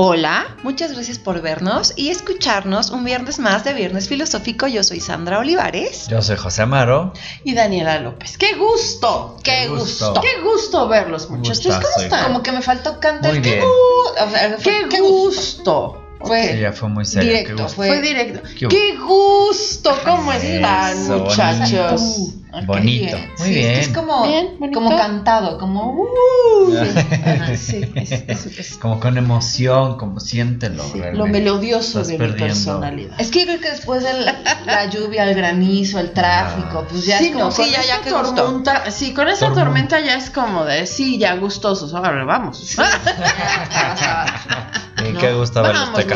Hola, muchas gracias por vernos y escucharnos un viernes más de Viernes Filosófico. Yo soy Sandra Olivares. Yo soy José Amaro. Y Daniela López. ¡Qué gusto! ¡Qué, Qué gusto. gusto. ¡Qué gusto verlos, muchachos! ¿Cómo están? Como que me faltó cantar. Muy ¡Qué gu- o sea, fue- ¡Qué, qué gusto! Fue Ella fue muy seria. directo, qué gusto. fue- Fue directo. ¿Qué hubo? ¡Qué gusto! ¿Cómo Eso, están, bonito. muchachos? Ah, qué Bonito. bien. Muy Sí, es que bien. es como, Bien, como cantado, como. uh, Ajá, sí, es, es- es Como con emoción, como siéntelo. sí, lo melodioso Estás de mi personalidad. Es que yo creo que después de la, la lluvia, el granizo, el tráfico, pues ya sí, es como, no, sí, con ya, ya, esa qué gusto. tormenta, sí, con esa Tormenta. tormenta ya es como de, sí, ya gustosos, ahora vamos. Y qué gusto Qué qué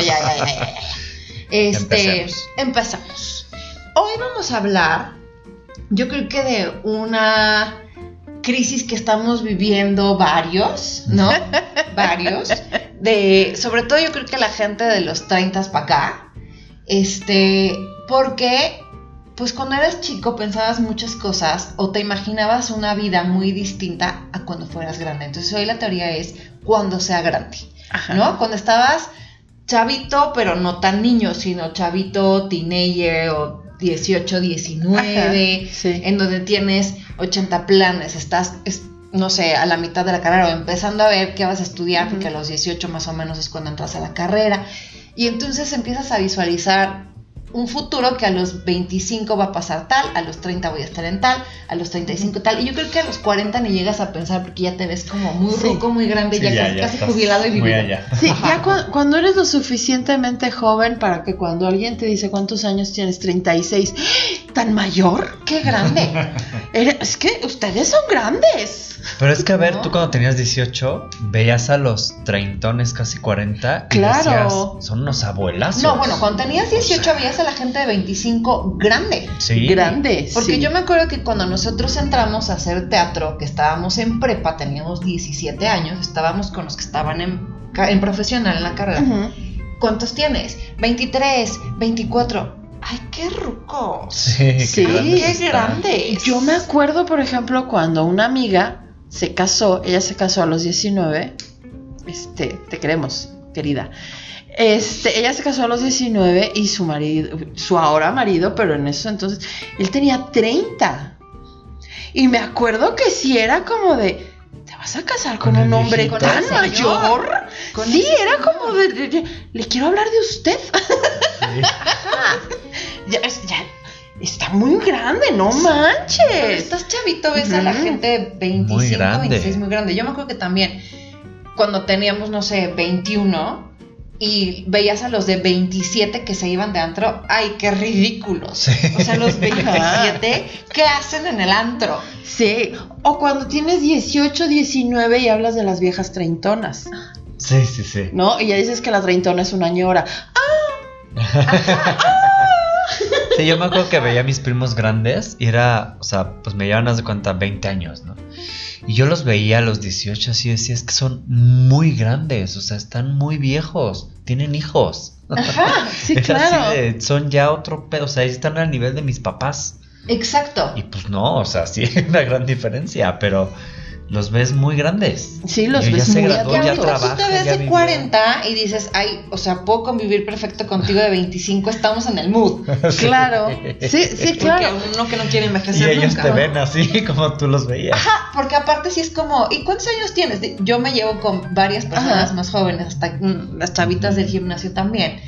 ya, ya, ya. Este, empezamos. Hoy vamos a hablar, yo creo que de una crisis que estamos viviendo varios, ¿no? varios. De, sobre todo yo creo que la gente de los 30 para acá. Este, porque pues cuando eras chico pensabas muchas cosas o te imaginabas una vida muy distinta a cuando fueras grande. Entonces hoy la teoría es cuando sea grande. Ajá. ¿no? Cuando estabas chavito, pero no tan niño, sino chavito, teenager o 18, 19, Ajá, sí. en donde tienes 80 planes, estás, es- no sé, a la mitad de la carrera o empezando a ver qué vas a estudiar, porque a los 18 más o menos es cuando entras a la carrera, y entonces empiezas a visualizar un futuro que a los 25 va a pasar tal, a los 30 voy a estar en tal, a los 35 tal, y yo creo que a los 40 ni llegas a pensar porque ya te ves como muy Sí. ruco, muy grande, Sí, ya, ya, casi, ya casi estás jubilado y muy vivido. allá. Sí, Ajá. ya cu- cuando eres lo suficientemente joven para que cuando alguien te dice cuántos años tienes, 36, ¡Ah! ¿tan mayor? ¡Qué grande! Es que ustedes son grandes. Pero es que a ver, ¿No? tú cuando tenías 18, veías a los treintones, casi 40, y Claro. decías, son unos abuelazos. No, bueno, cuando tenías 18 O sea, veías a la gente de 25 grande. Sí. Grandes. Porque sí. yo me acuerdo que cuando nosotros entramos a hacer teatro, que estábamos en prepa, teníamos 17 años, estábamos con los que estaban en, en profesional en la carrera. ¿Cuántos tienes? 23, 24. ¡Ay, qué ruco! Sí, Sí, qué grandes ¡Qué están. grande! Yo me acuerdo, por ejemplo, cuando una amiga se casó, ella se casó a los 19, este, te queremos, querida. Este, ella se casó a los 19 y su marido, su ahora marido, pero en eso entonces, él tenía 30. Y me acuerdo que sí era como de, ¿te vas a casar con, Con un hombre viejito. tan señor. mayor? Con sí, era como de, de- de, le quiero hablar de usted. Sí. ya, es- ya, está muy grande, no manches. estás chavito, ves a la gente de 25, Muy grande. 26 muy grande. Yo me acuerdo que también cuando teníamos, no sé, 21 y veías a los de 27 que se iban de antro, ¡ay, qué ridículos! Sí. O sea, los 27, ¿qué hacen en el antro? Sí, o cuando tienes 18, 19 y hablas de las viejas treintonas, Sí, sí, sí. ¿no? Y ya dices que la treintona es una ñora. Sí, yo me acuerdo que veía a mis primos grandes y era, o sea, pues me llevan, haz de cuenta, 20 años, ¿no? Y yo los veía a los 18 así, decía, es que son muy grandes, o sea, están muy viejos, tienen hijos. Ajá, sí, Era claro. de, son ya otro pedo, o sea, están al nivel de mis papás. Exacto. Y pues no, o sea, sí hay una gran diferencia, pero los ves muy grandes. Sí, los Yo ves se muy graduó, Y ya ahorita trabaja, tú te ves de vivió. 40 y dices, ay, o sea, puedo convivir perfecto contigo de 25, estamos en el mood. Claro, sí, sí, claro. Porque uno que no quiere Y envejecer ellos nunca. te ven así como tú los veías. Ajá, porque aparte sí es como, ¿y cuántos años tienes? Yo me llevo con varias personas Ajá. más jóvenes, hasta mm, las chavitas del gimnasio también.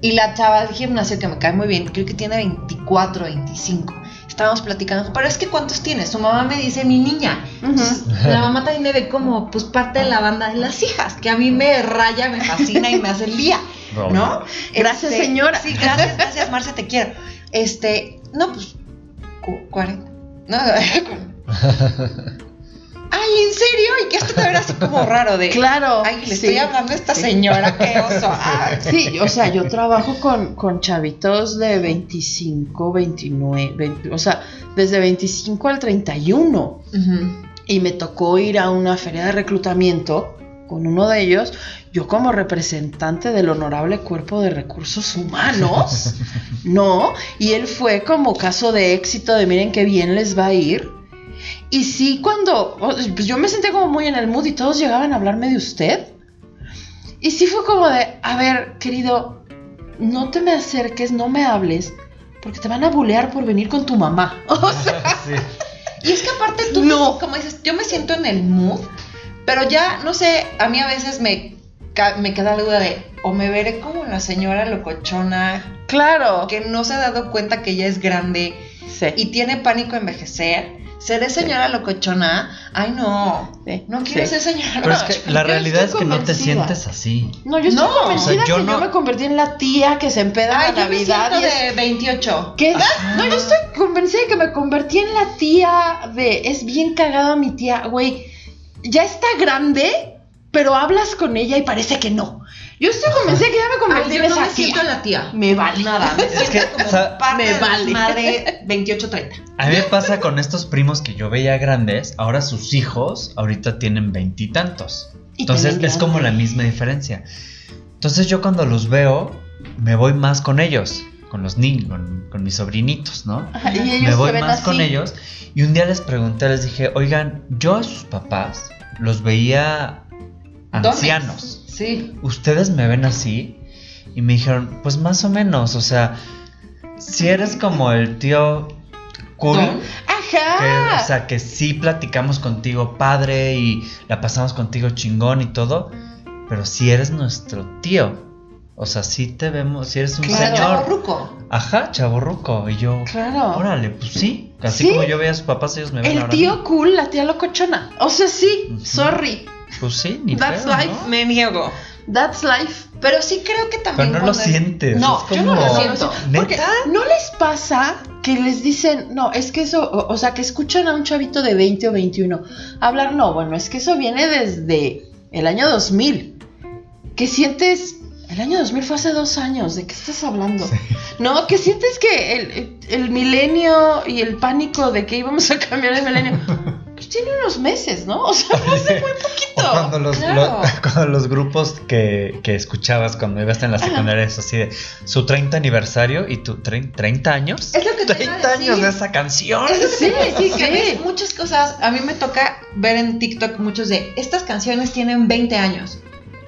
Y la chava del gimnasio que me cae muy bien, creo que tiene 24, 25. Estábamos platicando, pero es que ¿cuántos tienes? Su mamá me dice, mi niña. Entonces, la mamá también me ve como, pues, parte de la banda de las hijas, que a mí me raya, me fascina y me hace el día, ¿no? Gracias, Este, señora. Sí, gracias, gracias, Marcia, te quiero. Este, no, pues, cu- 40. No, que esto te verá así como raro de. Claro. Ay, le sí. estoy hablando a esta señora, qué oso. Ay. Sí, o sea, yo trabajo con, con chavitos de 25, 29, 20, o sea, desde 25 al 31. Ujú. Y me tocó ir a una feria de reclutamiento con uno de ellos, yo como representante del honorable cuerpo de recursos humanos, ¿no? Y él fue como caso de éxito de miren qué bien les va a ir. Y sí, cuando, pues yo me senté como muy en el mood y todos llegaban a hablarme de usted. Y sí fue como de, a ver, querido, no te me acerques, no me hables, porque te van a bulear por venir con tu mamá. O sea, Sí. Y es que aparte tú, No. como dices, yo me siento en el mood, pero ya, no sé, a mí a veces me, me queda la duda de, o me veré como la señora locochona claro. que no se ha dado cuenta que ya es grande Sí. y tiene pánico a envejecer. ¿Seré señora locochona? Ay, no. Sí, No quiero sí. ser señora Pero es que la yo realidad es que no te sientes así. No, yo estoy No, convencida o sea, yo que yo me convertí en la tía que se empeda Ay, en la yo me Navidad. siento y es- de 28. ¿Qué? No, yo estoy convencida de que me convertí en la tía de. Es bien cagada mi tía, güey. Ya está grande, pero hablas con ella y parece que no. Yo estoy convencida que ya me convertí yo en no esa me tía. siento la tía. Me vale. Nada, me Es que, como o sea, parte me vale. madre 28-30. A mí me pasa con estos primos que yo veía grandes, ahora sus hijos ahorita tienen veintitantos. Entonces es como la misma diferencia. Entonces yo cuando los veo, me voy más con ellos, con los niños, con, con mis sobrinitos, ¿no? Ajá, y ellos me se voy ven más así. con ellos. Y un día les pregunté, les dije, oigan, yo a sus papás los veía ancianos. Sí. ¿Ustedes me ven así? Y me dijeron, pues más o menos, o sea, si eres como el tío cool, Don. que, Ajá. o sea, que sí platicamos contigo padre y la pasamos contigo chingón y todo, pero si eres nuestro tío, o sea, sí te vemos, si eres un Claro. señor. Chavorruco. Ajá, chaborruco. Y yo, Claro. órale, pues sí. Así Sí. como yo veía a sus papás, ellos me ven El ahora. tío cool, la tía locochona. O sea, sí, sorry. Pues sí, ni That's pedo, life. ¿no? Me niego. That's life. Pero sí creo que también. Pero no lo sientes. No, yo no lo siento. Porque ¿Neta? no les pasa que les dicen, no, es que eso, o, o sea, que escuchan a un chavito de 20 o 21 hablar, no, bueno, es que eso viene desde el año 2000. Que sientes, el año 2000 fue hace dos años, ¿de qué estás hablando? No, que sientes que el, el- el milenio y el pánico de que íbamos a cambiar el milenio, pues tiene unos meses, ¿no? O sea, fue hace muy O poquito. cuando los, claro. lo- cuando los grupos que, que escuchabas cuando ibas en la secundaria es así de su 30 aniversario y tu trein- 30 años. Es lo que te iba a 30 años de esa canción. Es Sí, que sí. ves muchas cosas. A mí me toca ver en TikTok muchos de estas canciones tienen 20 años.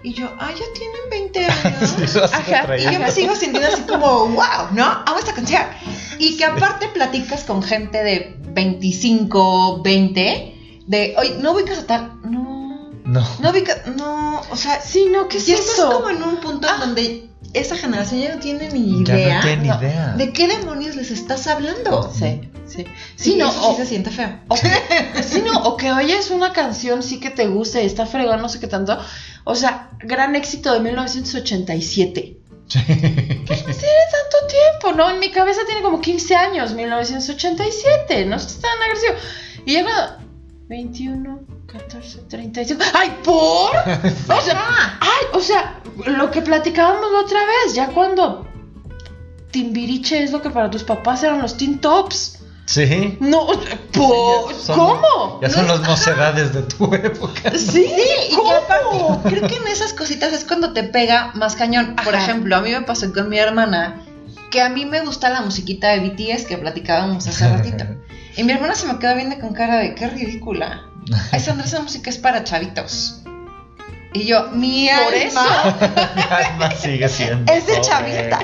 Y yo, ah, ya tienen 20 años. Ajá. Y yo me sigo sintiendo así como, wow, ¿no? Amo esta canción. Y que aparte platicas con gente de 25, 20, de, oye, ¿no ubicas a tal? No, No. no ubicas, no, o sea, Sí, no, ¿qué es ya estás eso? como en un punto en donde esa generación ya no tiene ni Ya no idea. tiene ni no, idea. ¿De qué demonios les estás hablando? Sí, sí. Sí, Sí, no, eso o- sí se siente feo. O, sí, no, o que oyes una canción sí que te gusta y está fregón, no sé qué tanto. O sea, gran éxito de 1987. No tiene tanto tiempo, ¿no? En mi cabeza tiene como 15 años, 1987, no es tan agresivo. Y cuando... 21, 14, 35... ¡Ay, por! O sea, ay, o sea, lo que platicábamos la otra vez, ya cuando... Timbiriche es lo que para tus papás eran los teen tops. Sí. No, po- Son- ¿cómo? Ya son las mocedades de tu época. Sí, Y ¿cómo? creo que en esas cositas es cuando te pega más cañón. Por ejemplo, a mí me pasó con mi hermana que a mí me gusta la musiquita de BTS que platicábamos hace ratito. Y mi hermana se me quedó viendo con cara de qué ridícula. Ay, Sandra, esa música es para chavitos. Y yo, mi Por alma Mi alma sigue siendo. es de chavita.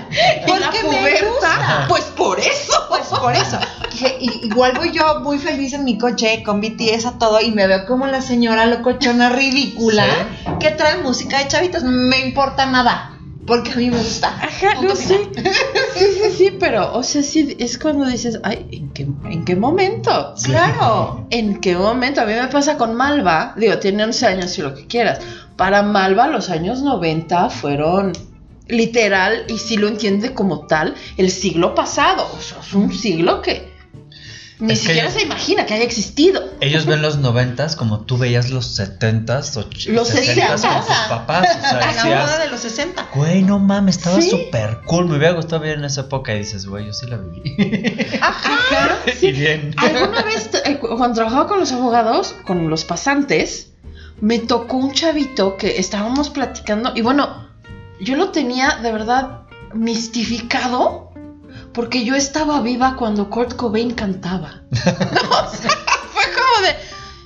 ¿En la Porque me pubertad? gusta. Pues por eso. Pues por eso. Dije, igual voy yo muy feliz en mi coche con BTS a todo y me veo como la señora locochona ridícula Sí. que trae música de chavitos. No me importa nada. Porque a mí me gusta. Ajá, Punto no sé. Sí, sí, sí, pero, o sea, sí, es cuando dices, ay, ¿en qué, en qué momento? Sí. Claro. ¿En qué momento? A mí me pasa con Malva, digo, tiene 11 años y lo que quieras. Para Malva, los años 90 fueron literal, y si lo entiende como tal, el siglo pasado. O sea, es un siglo que ni Es siquiera ellos- se imagina que haya existido. Ellos ven los noventas como tú veías los setentas, och- Los sesentas con papás. O sea, la moda de los 60. güey, no mames, estaba Sí. súper cool. Me hubiera gustado vivir en esa época. Y dices, güey, yo sí la viví. Ajá, y sí. bien. Alguna vez, eh, cu- cuando trabajaba con los abogados, con los pasantes, me tocó un chavito que estábamos platicando y bueno, yo lo tenía de verdad mistificado porque yo estaba viva cuando Kurt Cobain cantaba. O sea, fue como de,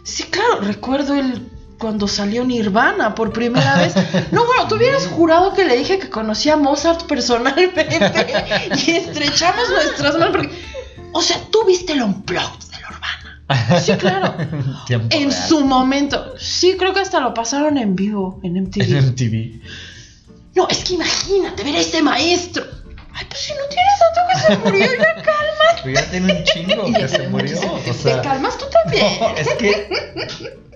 sí, claro, recuerdo el cuando salió Nirvana por primera vez. No, bueno, tú hubieras jurado que le dije que conocía a Mozart personalmente y estrechamos nuestras manos. Porque, o sea, tú viste el Unplugged. Sí, claro. En real. su momento. Sí, creo que hasta lo pasaron en vivo en MTV. En MTV. No, es que imagínate ver a este maestro. Ay, pues si no tienes tanto que se murió, ya calma. Pero ya tiene un chingo que se murió. O Te calmas tú también. no, es que.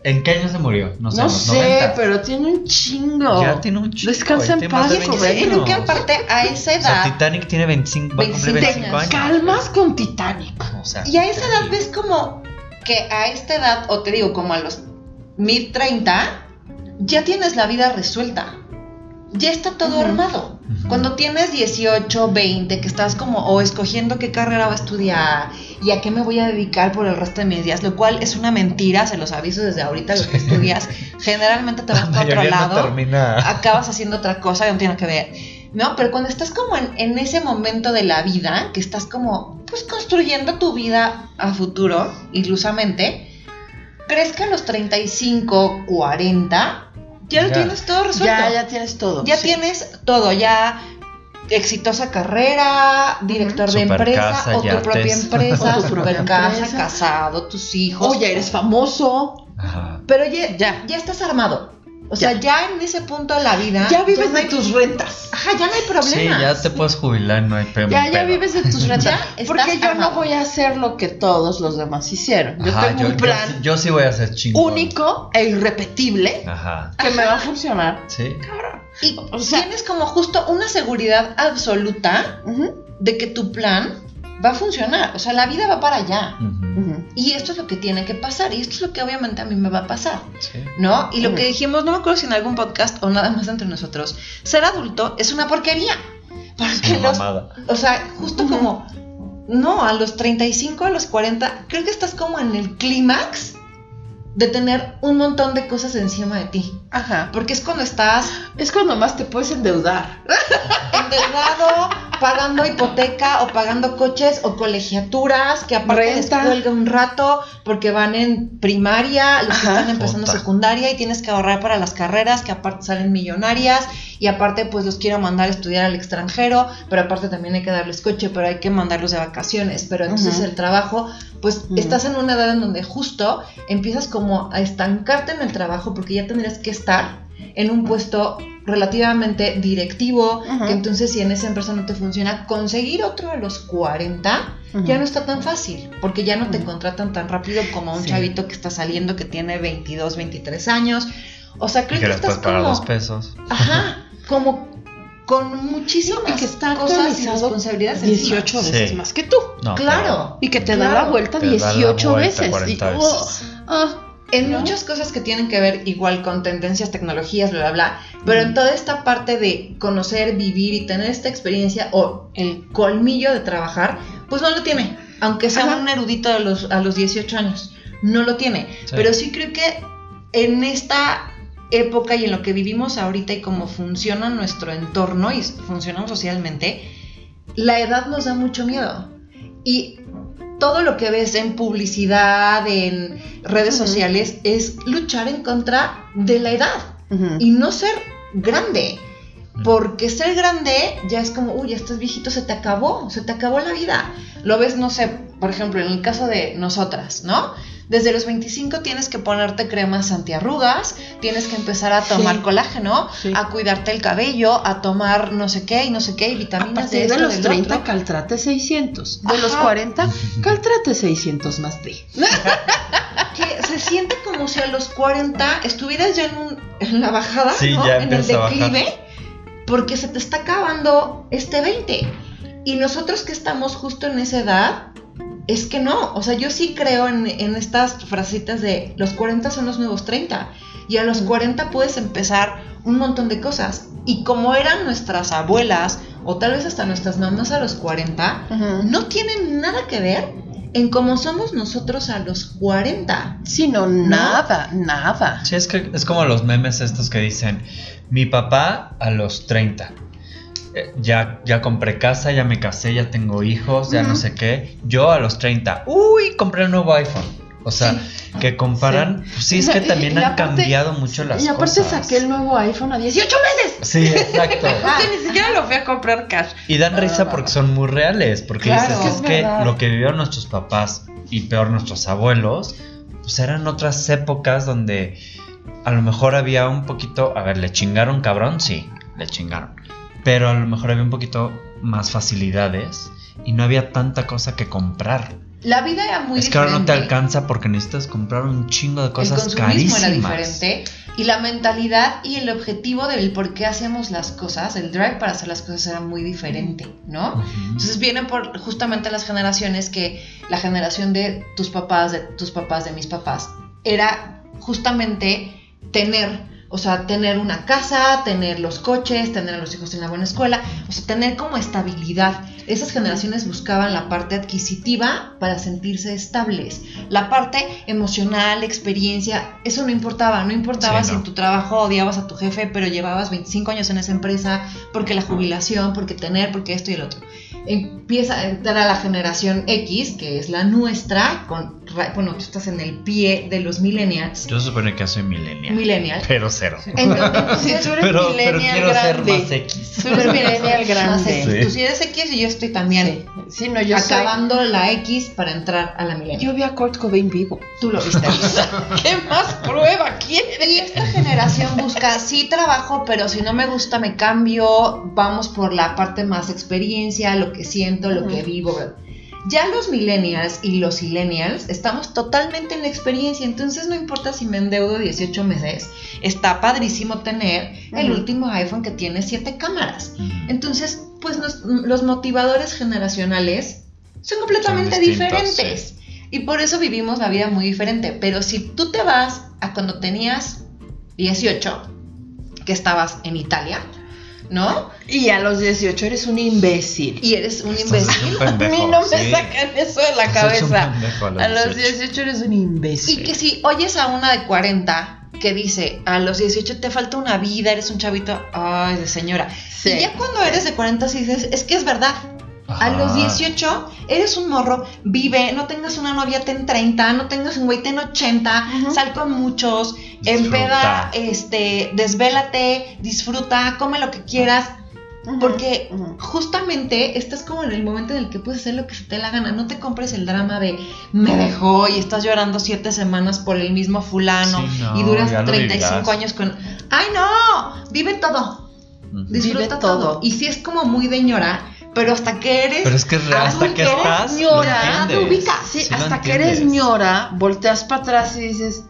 ¿En qué año se murió? No sé, No sé, 90. pero tiene un chingo. Ya tiene un chingo. Descansa en paz, de Yo 20 joven. creo que aparte a esa O sea, edad Titanic tiene 25, va a cumplir 25 25 años. Calmas con Titanic. O sea, Y a esa edad ves como que a esta edad, o te digo, como a los mid 30, ya tienes la vida resuelta. Ya está todo armado. Cuando tienes 18, 20, que estás como o escogiendo qué carrera va a estudiar y a qué me voy a dedicar por el resto de mis días, lo cual es una mentira, se los aviso desde ahorita, lo que estudias, generalmente te vas para otro no lado termina. acabas haciendo otra cosa que no tiene que ver. ¿No? Pero cuando estás como en, en ese momento de la vida, que estás como, pues construyendo tu vida a futuro, ilusamente, crees que a los 35, 40, ya lo Ya. tienes todo resuelto. Ya, ya tienes todo. Ya sí. tienes todo, ya exitosa carrera, director de empresa, casa, o tu propia empresa, O tu propia super casa, casado, tus hijos. Oh, ya eres famoso. Ajá. Pero ya, Ya. ya estás armado. O sea, ya en ese punto de la vida. Ya vives no de hay- tus rentas. Ajá, ya no hay Sí, problema. ya te puedes jubilar, no hay problema. Ya, ya vives de tus rentas. Porque yo no voy a hacer lo que todos los demás hicieron. Yo Ajá, tengo yo, un plan sí- yo sí voy a ser chingón. único e irrepetible Ajá. que me va a funcionar. Sí. Y O sea- tienes como justo una seguridad absoluta de que tu plan va a funcionar. O sea, la vida va para allá. Y esto es lo que tiene que pasar. Y esto es lo que obviamente a mí me va a pasar. Sí. ¿No? Y lo que dijimos, no me acuerdo si en algún podcast o nada más entre nosotros, ser adulto es una porquería. Porque Una los, mamada. O sea, justo como, no, a los 35, a los 40, creo que estás como en el clímax de tener un montón de cosas encima de ti. Ajá. Porque es cuando estás Es cuando más te puedes endeudar. endeudado, pagando hipoteca o pagando coches o colegiaturas, que aparte les cuelga un rato porque van en primaria, los que están empezando secundaria y tienes que ahorrar para las carreras que aparte salen millonarias y aparte pues los quiero mandar a estudiar al extranjero, pero aparte también hay que darles coche, pero hay que mandarlos de vacaciones, pero entonces el trabajo, pues estás en una edad en donde justo empiezas como a estancarte en el trabajo porque ya tendrías que estar en un puesto relativamente directivo, que entonces si en esa empresa no te funciona, conseguir otro a los 40 Ujú. ya no está tan fácil, porque ya no te contratan tan rápido como a un Sí. chavito que está saliendo que tiene 22, 23 años. O sea, Y creo que estás como... dos pesos. Ajá, como con muchísimas Y que está cosas y responsabilidades 18 encima. veces Sí. más que tú. No, Claro. Y que te da la vuelta Te da la 18 vuelta veces. 40 Y- oh, ah, En ¿no? muchas cosas que tienen que ver igual con tendencias, tecnologías, bla, bla, bla, pero en toda esta parte de conocer, vivir y tener esta experiencia o el colmillo de trabajar, pues no lo tiene, aunque sea Ajá. un erudito de los, a los 18 años, no lo tiene. Sí. Pero sí creo que en esta época y en lo que vivimos ahorita y cómo funciona nuestro entorno y funcionamos socialmente, la edad nos da mucho miedo. Y todo lo que ves en publicidad, en redes sociales, es luchar en contra de la edad y no ser grande. Porque ser grande ya es como, uy, ya estás viejito, se te acabó, se te acabó la vida. Lo ves, no sé, por ejemplo, en el caso de nosotras, ¿no? Desde los 25 tienes que ponerte cremas antiarrugas, tienes que empezar a tomar Sí. colágeno, Sí. a cuidarte el cabello, a tomar no sé qué y no sé qué, y A vitaminas partir de de esto, los del 30, otro. Caltrate 600. De los Ajá. 40, Caltrate 600 más D. que se siente como si a los 40 estuvieras ya en, un- en la bajada, Sí, ¿no? ya en el a declive, porque se te está acabando este 20. Y nosotros que estamos justo en esa edad, es que no. O sea, yo sí creo en, en estas frasitas de los 40 son los nuevos 30. Y a los 40 puedes empezar un montón de cosas. Y como eran nuestras abuelas, o tal vez hasta nuestras mamás a los 40, no tienen nada que ver en cómo somos nosotros a los 40. Sino nada, nada. Sí, es que es como los memes estos que dicen, mi papá a los 30. Eh, Ya, ya compré casa, ya me casé, ya tengo hijos, ya no sé qué. Yo a los 30, uy, compré el nuevo iPhone. O sea, que comparan. Pues sí, es que Y- también y han aparte- cambiado mucho las Y aparte cosas. saqué el nuevo iPhone a 18 meses. Sí, exacto. Que ni siquiera lo fui a comprar cash. Y dan risa no, porque son muy reales. Porque Claro. dices, Es es que que es verdad. lo que vivieron nuestros papás y peor nuestros abuelos, pues eran otras épocas donde a lo mejor había un poquito. A ver, ¿le chingaron cabrón? Sí, le chingaron. Pero a lo mejor había un poquito más facilidades y no había tanta cosa que comprar. La vida era muy es que ahora no te diferente. alcanza porque necesitas comprar un chingo de el cosas consumismo carísimas. era diferente y la mentalidad y el objetivo del por qué hacemos las cosas, el drive para hacer las cosas era muy diferente, ¿no? Entonces vienen por justamente las generaciones que la generación de tus papás, de tus papás, de mis papás, era justamente tener, o sea, tener una casa, tener los coches, tener a los hijos en la buena escuela, o sea, tener como estabilidad. Esas generaciones buscaban la parte adquisitiva para sentirse estables. La parte emocional, experiencia, eso no importaba. No importaba Sí, si en tu trabajo odiabas a tu jefe, pero llevabas 25 años en esa empresa, porque la jubilación, porque tener, porque esto y el otro. Empieza a entrar a la generación X, que es la nuestra, con, bueno, tú estás en el pie de los millennials. Yo supone que soy millennial. Millennial. Pero cero. Entonces, Si tú eres Pero, pero millennial quiero ser grande. más X. Tú eres millennial grande. Sí. Tú sí eres X y yo estoy también Sí, no, yo soy- acabando la X para entrar a la millennial. Yo vi a Kurt Cobain vivo. Tú lo viste. ¿Qué más prueba quiere? Y esta generación busca, sí trabajo, pero si no me gusta me cambio, vamos por la parte más experiencia, lo que siento, lo que Ujú. vivo. Ya los millennials y los millennials estamos totalmente en la experiencia, entonces no importa si me endeudo 18 meses, está padrísimo tener el Ujú. último iPhone que tiene 7 cámaras. Entonces, pues nos- los motivadores generacionales son completamente Son diferentes. Y por eso vivimos la vida muy diferente. Pero si tú te vas a cuando tenías 18, que estabas en Italia, ¿no? Y a los 18 eres un imbécil. Y eres un Estás imbécil. un pendejo, a mí no me sí. sacan eso de la cabeza. pendejo a los A los 18. 18 eres un imbécil. Y que si oyes a una de 40 que dice, a los 18 te falta una vida, eres un chavito, ay, de señora. Sí. Y ya cuando eres de 40 sí dices, es que es verdad. A los Ajá. 18 eres un morro, vive, no tengas una novia, ten 30, no tengas un güey, ten 80, Ujú. sal con muchos, Disfruta. empeda, este, desvélate, disfruta, come lo que quieras, porque justamente estás como en el momento en el que puedes hacer lo que se te dé la gana, no te compres el drama de me dejó y estás llorando siete semanas por el mismo fulano Sí, no, y duras ya lo 35 vivirás. años con... ¡Ay no! Vive todo. Disfruta Vive todo. todo. Y sí es como muy de ñora, pero hasta que eres. Pero es que es real, hasta que adulto, estás, lo ñora, te ubicas. Sí, Sí lo hasta que eres ñora, volteas para atrás y dices,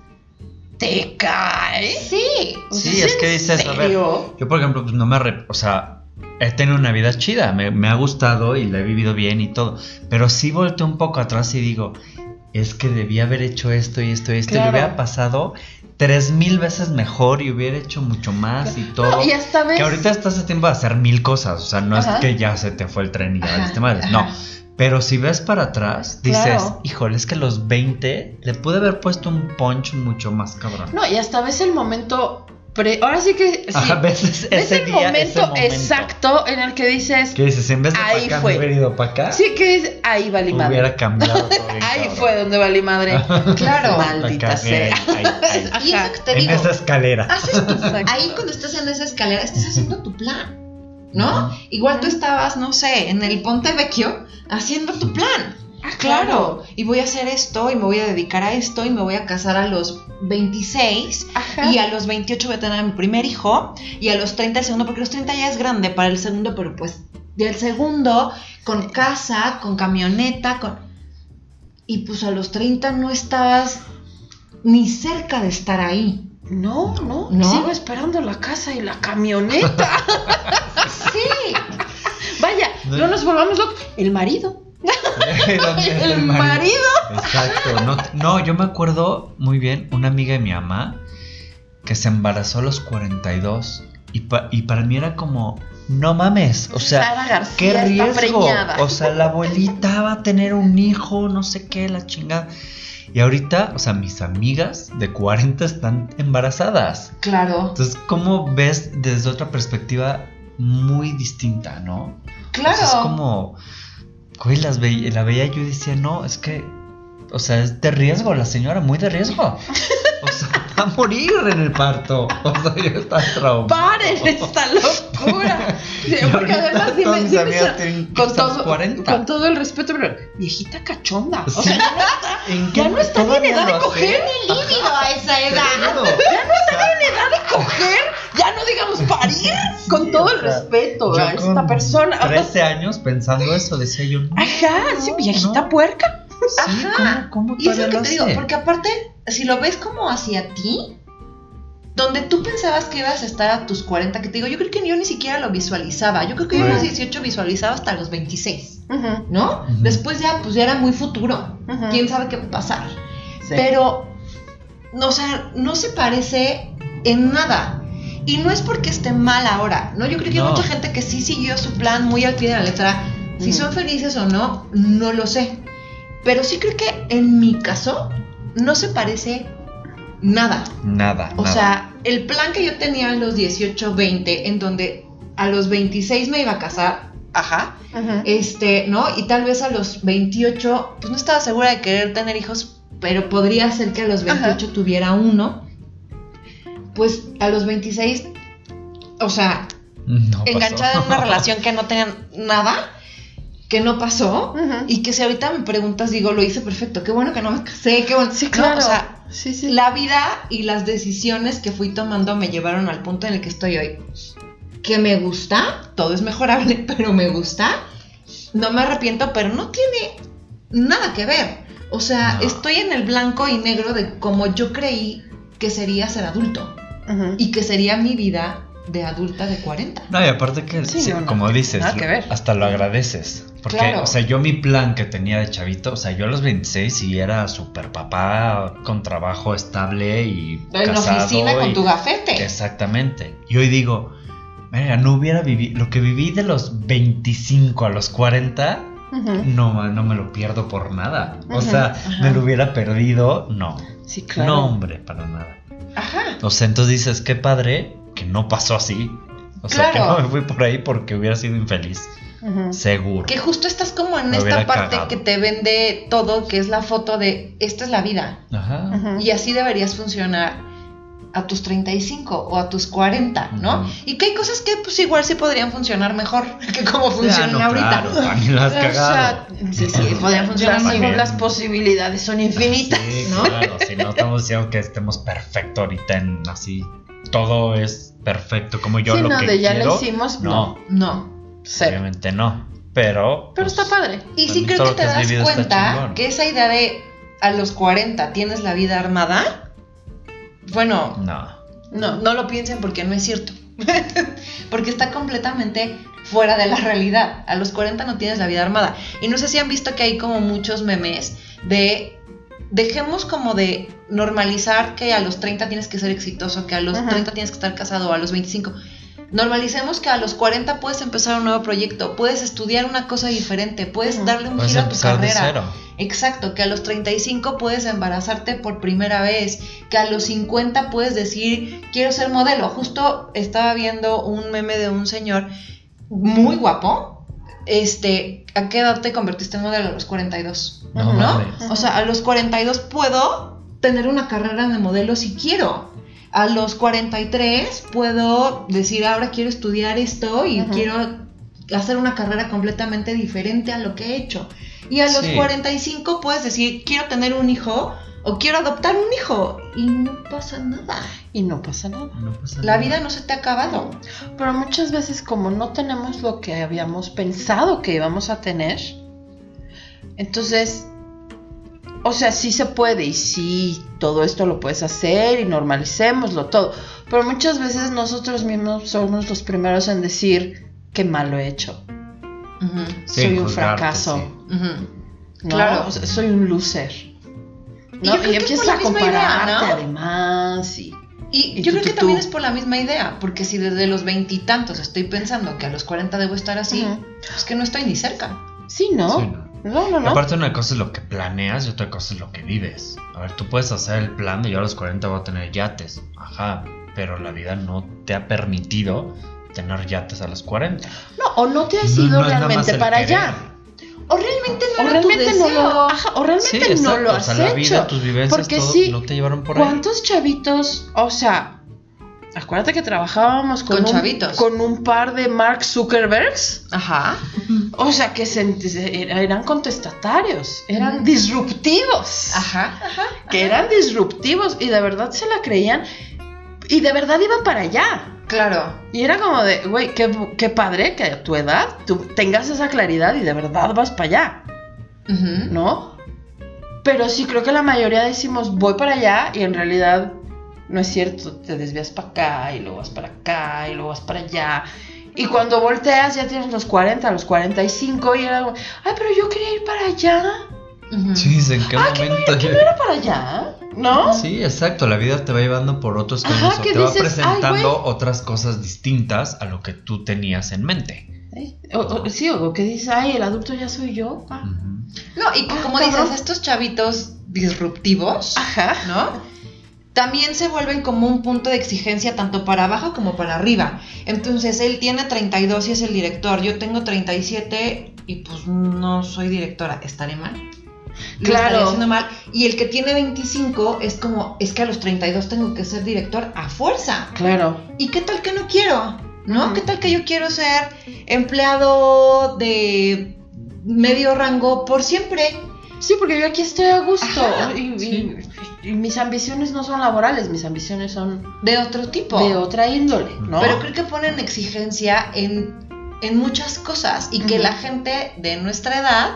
¿te cae? Sí. O sea, Sí, es que dices, a ver, yo por ejemplo, pues no me, o sea, he tenido una vida chida, me, me ha gustado y la he vivido bien y todo, pero sí volteo un poco atrás y digo, es que debía haber hecho esto y esto y esto, y Claro. le hubiera pasado tres mil veces mejor y hubiera hecho mucho más y todo. No, y hasta ves. Que ahorita estás a tiempo de hacer mil cosas, o sea, no Ajá. es que ya se te fue el tren y ya valiste madre, ajá. no. Pero si ves para atrás, dices, Claro. híjole, es que los 20 le pude haber puesto un punch mucho más cabrón. No, y hasta ves el momento. Pre- Ahora sí que. Sí, A veces ves ese el día, momento, ese momento. exacto en el que dices. Que dices, en vez de Ahí acá fue. ido para acá, Sí, que dices, ahí valí madre. hubiera cambiado todo bien, Ahí cabrón. fue donde valí madre. Claro. Maldita cagué sea. ahí, ahí, ahí. Y eso que te En digo. esa escalera. haces tu- Exacto. ahí cuando estás en esa escalera, estás haciendo tu plan. ¿No? Ujú. Igual tú estabas, no sé, en el Ponte Vecchio haciendo tu plan. Ah, Claro, y voy a hacer esto y me voy a dedicar a esto y me voy a casar a los 26 Ajá. y a los 28 voy a tener a mi primer hijo y a los 30 el segundo, porque los 30 ya es grande para el segundo, pero pues del segundo con casa, con camioneta, con... Y pues a los 30 no estabas ni cerca de estar ahí. No, no, ¿No? Sigo esperando la casa y la camioneta. Sí. Vaya, No. no nos volvamos locos. El marido. ¿Dónde está El marido. Exacto. No, no, yo me acuerdo muy bien, una amiga de mi mamá que se embarazó a los 42 y, pa- y para mí era como, no mames, o sea, qué riesgo. O sea, la abuelita va a tener un hijo, no sé qué, la chingada. Y ahorita, o sea, mis amigas de 40 están embarazadas. Claro, Entonces, ¿cómo ves desde otra perspectiva muy distinta, no? claro. O sea, es como, güey, las veía, la veía yo y decía, no, es que, o sea, es de riesgo, la señora, muy de riesgo. O sea, va a morir en el parto. O sea, ya está traumada. ¡Paren esta locura! Sí, porque además, amigas esa- tienen con, todo, 40. con todo el respeto, pero viejita cachonda. O Sí. sea, ya no está, ¿En ya no está en edad de lo hace? coger. líbido a esa edad. Claro. edad de coger, ya no digamos parir, con Sí, todo el respeto Yo a esta con persona. 13 años pensando eso, decía yo, no, Ajá, sí, no, viejita no. puerca. Sí, Ajá. ¿cómo, cómo Y es lo todavía que lo te digo, porque aparte, si lo ves como hacia ti, donde tú pensabas que ibas a estar a tus 40, que te digo, yo creo que yo ni siquiera lo visualizaba. Yo creo que yo a los Sí. 18 visualizaba hasta los 26, Ujú, ¿no? Después ya, pues ya era muy futuro. ujú. ¿Quién sabe qué va a pasar? Sí. Pero, no, o sea, no se parece en nada. Y no es porque esté mal ahora, ¿no? Yo creo que No. hay mucha gente que sí siguió su plan muy al pie de la letra. Si son felices o no, no lo sé. Pero sí creo que en mi caso no se parece nada. Nada, O nada. sea, el plan que yo tenía a los 18, 20, en donde a los 26 me iba a casar, ajá, Ujú. este, ¿no? Y tal vez a los 28, pues no estaba segura de querer tener hijos, pero podría ser que a los 28 tuviera uno. Pues a los 26, o sea, No enganchada en una relación que no tenía nada, que no pasó, y que si ahorita me preguntas, digo, lo hice perfecto, qué bueno que no me casé, qué bueno. Sí, No, claro. o sea, sí, sí. la vida y las decisiones que fui tomando me llevaron al punto en el que estoy hoy. Que me gusta, todo es mejorable, pero me gusta. No me arrepiento, pero no tiene nada que ver. O sea, No. estoy en el blanco y negro de como yo creí que sería ser adulto y que sería mi vida de adulta de 40. No, y aparte que, Sí, sí, no, no, como dices, nada que ver. hasta lo agradeces. Porque, Claro. o sea, yo mi plan que tenía de chavito, o sea, yo a los 26 sí era super papá con trabajo estable y En la casado oficina con y- tu gafete. Exactamente. Y hoy digo, mira, no hubiera vivido, lo que viví de los 25 a los 40, Ujú. no, no me lo pierdo por nada. O sea, me lo hubiera perdido, no. Sí, claro. No, hombre, para nada. Ajá. O sea, entonces dices, qué padre que no pasó así. O sea, que no me fui por ahí porque hubiera sido infeliz. Seguro. Que justo estás como en Me esta parte cagado. que te vende todo, que es la foto de esta es la vida. Ajá. Y así deberías funcionar a tus 35 o a tus 40, ¿no? Y que hay cosas que pues igual sí podrían funcionar mejor que como funcionan no, ahorita. claro, también la has O sea, cagado. Sí, sí, podrían funcionar las, mejor. las posibilidades son infinitas. Sí, ¿no? claro, si no estamos diciendo que estemos perfecto ahorita en así. Todo es perfecto como yo Sí, lo no, que de ya quiero. lo hicimos, no, No. Cero. obviamente no. Pero. Pero pues, está padre. Y sí mí creo que te que das cuenta que esa idea de a los 40 tienes la vida armada, bueno, No. no, no lo piensen porque no es cierto. porque está completamente fuera de la realidad. A los 40 no tienes la vida armada. Y no sé si han visto que hay como muchos memes de dejemos como de normalizar que a los 30 tienes que ser exitoso, que a los Ajá. 30 tienes que estar casado, a los 25. Normalicemos que a los 40 puedes empezar un nuevo proyecto, puedes estudiar una cosa diferente, puedes darle un Puedes giro a tu de carrera. cero. Exacto, que a los 35 puedes embarazarte por primera vez, que a los 50 puedes decir, quiero ser modelo. Justo estaba viendo un meme de un señor muy guapo. Este, ¿a qué edad te convertiste en modelo? A los 42. No, ¿No? O sea, a los 42 puedo tener una carrera de modelo si quiero. A los 43 puedo decir, ahora quiero estudiar esto y quiero hacer una carrera completamente diferente a lo que he hecho. Y a los Sí. 45 puedes decir, quiero tener un hijo o quiero adoptar un hijo. Y no pasa nada. Y no pasa nada. No pasa La nada. vida no se te ha acabado. Pero muchas veces como no tenemos lo que habíamos pensado que íbamos a tener, entonces, o sea, sí se puede y sí, todo esto lo puedes hacer y normalicémoslo todo. Pero muchas veces nosotros mismos somos los primeros en decir qué mal lo he hecho. Sí, soy un fracaso. sí. ujú. ¿no? Claro. O sea, soy un loser. Y ¿no? yo creo Y, que es empiezas por la a misma idea, compararte ¿no? además y... Y Y yo tú, creo que tú, también tú. es por la misma idea, porque si desde los veintitantos estoy pensando que a los 40 debo estar así, es que no estoy ni cerca. Sí, ¿no? Sí, no. No, no, no. Aparte una cosa es lo que planeas y otra cosa es lo que vives. A ver, tú puedes hacer el plan de yo a los 40 voy a tener yates. Ajá, pero la vida no te ha permitido tener yates a los 40. No, o no te has No- ido no realmente para querer. allá. O realmente no O era tu realmente no deseo. lo, ajá, o realmente Sí, no exacto. lo o has sea, la hecho. vida, tus vivencias, Porque todo, sí, no te llevaron por ahí. ¿Cuántos chavitos? O sea, acuérdate que trabajábamos con, Con un, chavitos. con un par de Mark Zuckerbergs. Ajá. O sea, que se- se- eran contestatarios, eran disruptivos. Ajá. Ajá. Que eran disruptivos y de verdad se la creían y de verdad iban para allá. Claro. Y era como de, güey, qué, qué padre que a tu edad tú tengas esa claridad y de verdad vas para allá. ¿no? Pero sí creo que la mayoría decimos voy para allá y en realidad no es cierto, te desvías para acá y luego vas para acá y luego vas para allá. Y cuando volteas ya tienes los 40, los 45 y era como, ay, pero yo quería ir para allá. Sí, ¿en qué Ah, que no, momento? que no era para allá, ¿no? Sí, exacto, la vida te va llevando por otros Ajá, caminos, te va dices, "Ay, presentando güey". otras cosas distintas a lo que tú tenías en mente. ¿Eh? O, o- sí, o que dices, ay, el adulto ya soy yo. Ah. No, y Ah, como cabrón. dices, estos chavitos disruptivos, Ajá. ¿no? También se vuelven como un punto de exigencia tanto para abajo como para arriba. Entonces, él tiene 32 y es el director. Yo tengo 37 y pues no soy directora. ¿Estaré mal? Claro. estaré haciendo mal. Y el que tiene 25 es como, es que a los 32 tengo que ser director a fuerza. Claro. ¿Y qué tal que no quiero? ¿No? ¿Qué tal que yo quiero ser empleado de medio rango por siempre? Sí, porque yo aquí estoy a gusto. Ajá, y, y- sí. y mis ambiciones no son laborales, mis ambiciones son De otro tipo. de otra índole, ¿no? Pero creo que ponen exigencia en, en muchas cosas y que la gente de nuestra edad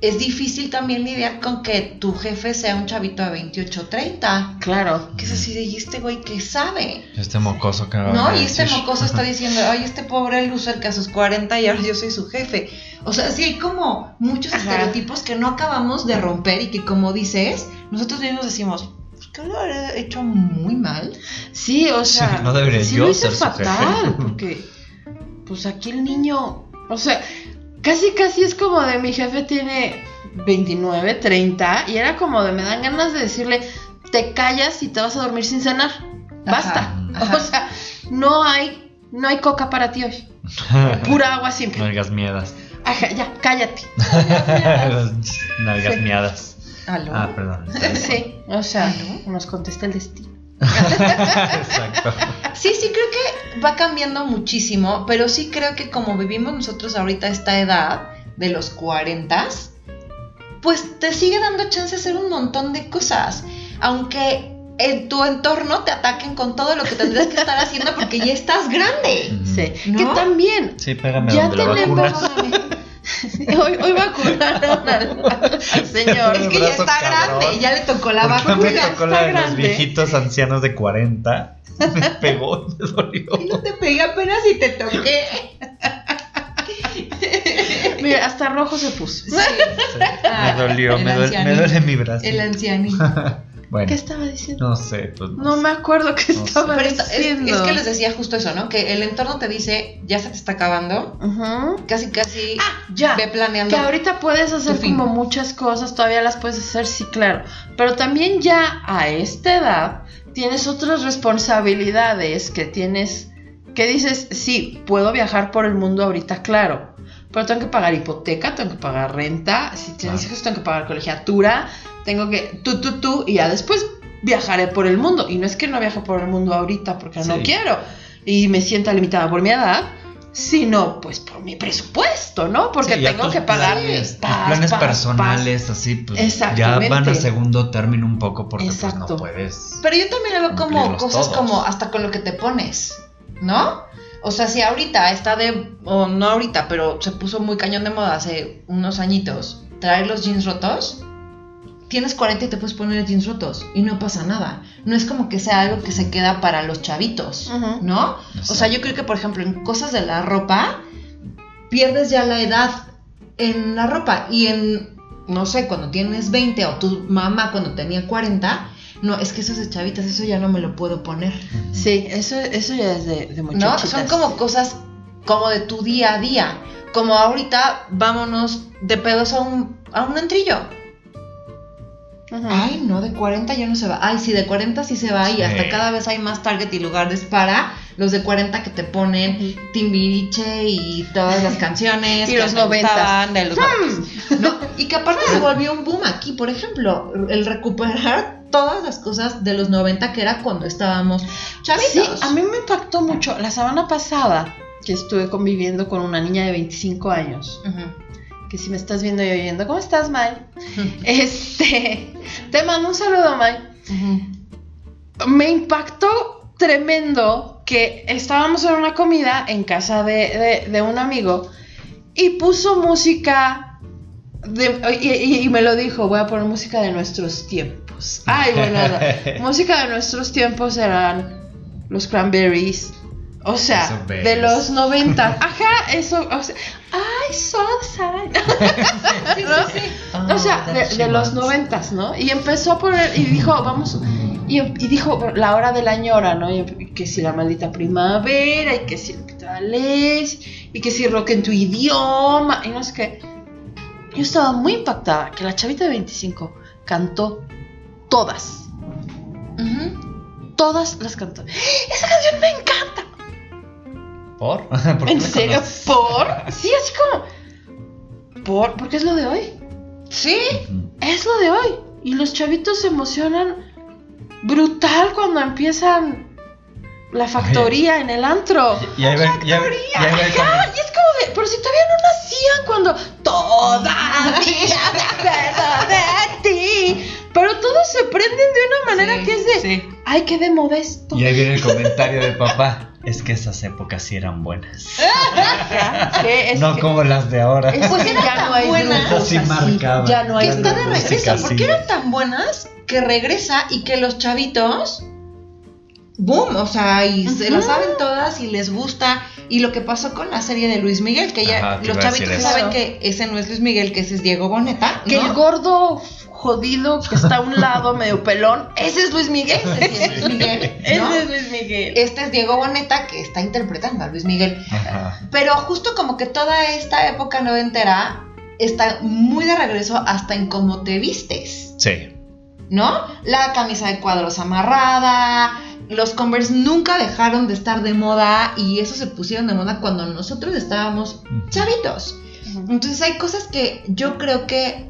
es difícil también lidiar con que tu jefe sea un chavito de 28 30. Claro. Que es así de, ¿y este güey que sabe? Este mocoso que va ¿No? a Y este mocoso está diciendo, ay, este pobre loser que a sus 40 y ahora yo soy su jefe. O sea, sí hay como muchos Ajá. estereotipos que no acabamos de romper y que como dices, nosotros mismos decimos, pues que lo habré hecho muy mal. Sí, o Sí, sea, no debería sí yo lo hice ser su jefe. fatal, porque pues aquí el niño, o sea, casi casi es como de mi jefe tiene 29, 30 y era como de me dan ganas de decirle, te callas y te vas a dormir sin cenar. Basta. Ajá, ajá. O sea, no hay no hay coca para ti hoy. Pura agua No simple. hagas miedas. Ajá, ya, cállate. Sí. miedas. Ah, perdón. Sí, o sea, ¿No? nos contesta el destino. Exacto. Sí, sí, creo que va cambiando muchísimo, pero sí creo que como vivimos nosotros ahorita esta edad de los 40, pues te sigue dando chance de hacer un montón de cosas, aunque en tu entorno te ataquen con todo lo que tendrías que estar haciendo porque ya estás grande. Sí, ¿No? que también Sí, pégame Ya donde la tenemos- vacuna. hoy, hoy vacunaron al, al señor. Es que ya está cabrón. grande, ya le tocó la ¿Por qué vacuna. me tocó está la de los grande. viejitos ancianos de 40? Me pegó, me dolió. Y no te pegué apenas y te toqué. Mira, hasta rojo se puso. Sí. me dolió, me, duele, me ancianín. duele mi brazo. El ancianito. Bueno, ¿Qué estaba diciendo? no sé, pues No me acuerdo qué No estaba Pero esto- es, diciendo. es que les decía justo eso, ¿no? Que el entorno te dice, ya se te está acabando, casi casi Ah, ya. ve planeando. Que ahorita puedes hacer como muchas cosas, todavía las puedes hacer, sí, claro. Pero también ya a esta edad tienes otras responsabilidades que tienes, que dices, sí, puedo viajar por el mundo ahorita, claro. Pero tengo que pagar hipoteca, tengo que pagar renta, si tienes hijos tengo que pagar colegiatura, tengo que tú, tú, tú, y ya después viajaré por el mundo. Y no es que no viaje por el mundo ahorita porque no quiero y me sienta limitada por mi edad, sino pues por mi presupuesto, ¿no? Porque Sí, tengo que pagar planes, paz, planes paz, personales, así, pues ya van a segundo término un poco porque pues Exacto. no puedes. Pero yo también lo veo como cosas todos. como hasta con lo que te pones, ¿no? O sea, si ahorita está de, o no ahorita, pero se puso muy cañón de moda hace unos añitos, traer los jeans rotos, tienes 40 y te puedes poner jeans rotos y no pasa nada. No es como que sea algo que se queda para los chavitos. ¿no? O sea, yo creo que, por ejemplo, en cosas de la ropa, pierdes ya la edad en la ropa y en, no sé, cuando tienes 20 o tu mamá cuando tenía 40, no, es que eso es de chavitas, eso ya no me lo puedo poner, Sí, eso, eso ya es de, de ¿no? Son como cosas como de tu día a día, como ahorita vámonos de pedos a un, a un entrillo. Ujú. Ay, no, de 40 ya no se va. Ay, sí, de 40 sí se va y hasta cada vez hay más target y lugares para los de 40 que te ponen. Timbiriche y todas las canciones Y que los me 90s. gustaban de los 90s, ¿no? Y que aparte se volvió un boom aquí, por ejemplo, el recuperar todas las cosas de los 90 que era cuando estábamos chavitos. Sí, a mí me impactó mucho. La semana pasada que estuve conviviendo con una niña de 25 años, Ujú. que si me estás viendo y oyendo, ¿cómo estás, Mai? Este, te mando un saludo, Mai. Ujú. Me impactó tremendo que estábamos en una comida en casa de, de- de un amigo y puso música de- y, y- y me lo dijo, voy a poner música de nuestros tiempos. Ay, bueno, no. música de nuestros tiempos eran los cranberries. O sea, de los 90. Ajá, eso. O sea, the sign. ¿No? O sea, de, de los noventas, ¿no? Y empezó a poner, y dijo, vamos, y, y dijo la hora de la ñora, ¿no? Y que si la maldita primavera, y que si Lupita y que si rock en tu idioma, y no sé qué. Yo estaba muy impactada que la chavita de 25 cantó todas, todas las cantó. Esa canción me encanta. ¿Por? ¿Por qué ¿En serio? conoces? ¿Por? Sí, así como... ¿Por? Porque es lo de hoy. Sí. Ujú. Es lo de hoy. Y los chavitos se emocionan brutal cuando empiezan la factoría en el antro. Y ahí va, y ahí va- y es como de, pero si todavía no nacían cuando todavía me acuerdo de ti. Pero todos se prenden de una manera Sí, que es de, sí. ay, qué de modesto. Y ahí viene el comentario del papá. Es que esas épocas sí eran buenas. Es no que- como las de ahora. es Pues eran ya tan no hay buenas. marcaban. Ya no hay que está de regreso. ¿Por qué eran tan buenas que regresa y que los chavitos, boom, o sea, y se las saben todas y les gusta? Y lo que pasó con la serie de Luis Miguel, que ya Ajá, los chavitos saben que ese no es Luis Miguel, que ese es Diego Boneta. Que el gordo jodido que está a un lado medio pelón, ese es Luis Miguel. Ese sí es Luis Miguel. ¿no? Ese es Luis Miguel. Este es Diego Boneta que está interpretando a Luis Miguel. Ajá. Pero justo como que toda esta época noventera está muy de regreso hasta en cómo te vistes. Sí. ¿No? La camisa de cuadros amarrada, los Converse nunca dejaron de estar de moda y eso se pusieron de moda cuando nosotros estábamos chavitos. Entonces hay cosas que yo creo que